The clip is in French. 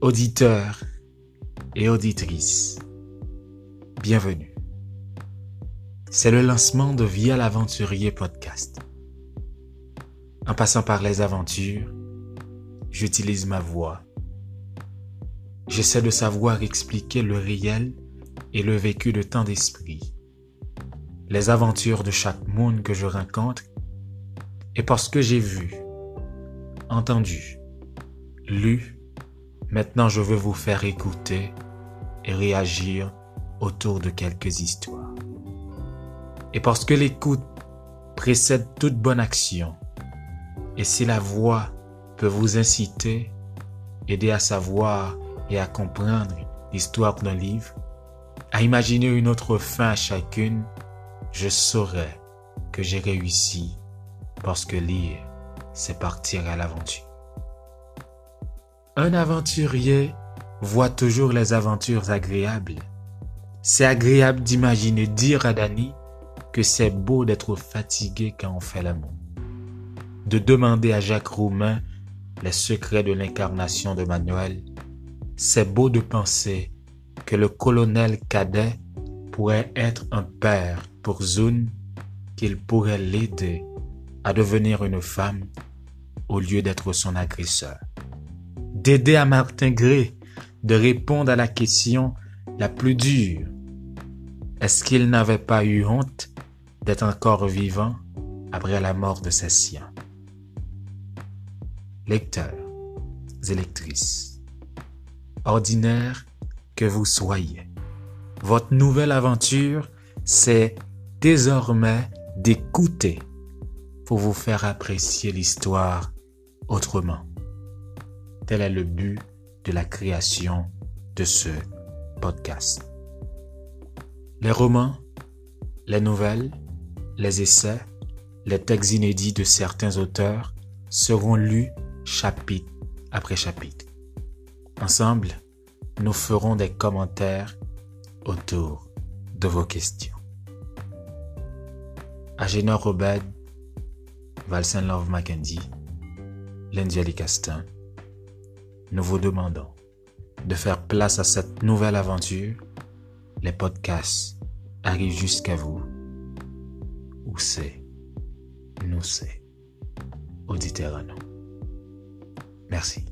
auditeurs et auditrices, bienvenue. C'est le lancement de Via l'Aventurier podcast. En passant par les aventures, j'utilise ma voix. J'essaie de savoir expliquer le réel et le vécu de tant d'esprits. Les aventures de chaque monde que je rencontre et parce que j'ai vu, entendu, lu Maintenant, je veux vous faire écouter et réagir autour de quelques histoires. Et parce que l'écoute précède toute bonne action, et si la voix peut vous inciter, aider à savoir et à comprendre l'histoire d'un livre, à imaginer une autre fin à chacune, je saurai que j'ai réussi parce que lire, c'est partir à l'aventure. Un aventurier voit toujours les aventures agréables. C'est agréable d'imaginer dire à Dany que c'est beau d'être fatigué quand on fait l'amour. De demander à Jacques Roumain les secrets de l'incarnation de Manuel. C'est beau de penser que le colonel cadet pourrait être un père pour Zune, qu'il pourrait l'aider à devenir une femme au lieu d'être son agresseur d'aider à Martin Gray de répondre à la question la plus dure. Est-ce qu'il n'avait pas eu honte d'être encore vivant après la mort de ses siens? Lecteurs et lectrices, ordinaire que vous soyez, votre nouvelle aventure, c'est désormais d'écouter pour vous faire apprécier l'histoire autrement. Tel est le but de la création de ce podcast. Les romans, les nouvelles, les essais, les textes inédits de certains auteurs seront lus chapitre après chapitre. Ensemble, nous ferons des commentaires autour de vos questions. Agénor Robert, Valsen Love Mackenzie, Lindy Castin, nous vous demandons de faire place à cette nouvelle aventure. Les podcasts arrivent jusqu'à vous. Où c'est? Nous c'est. Nous. Merci.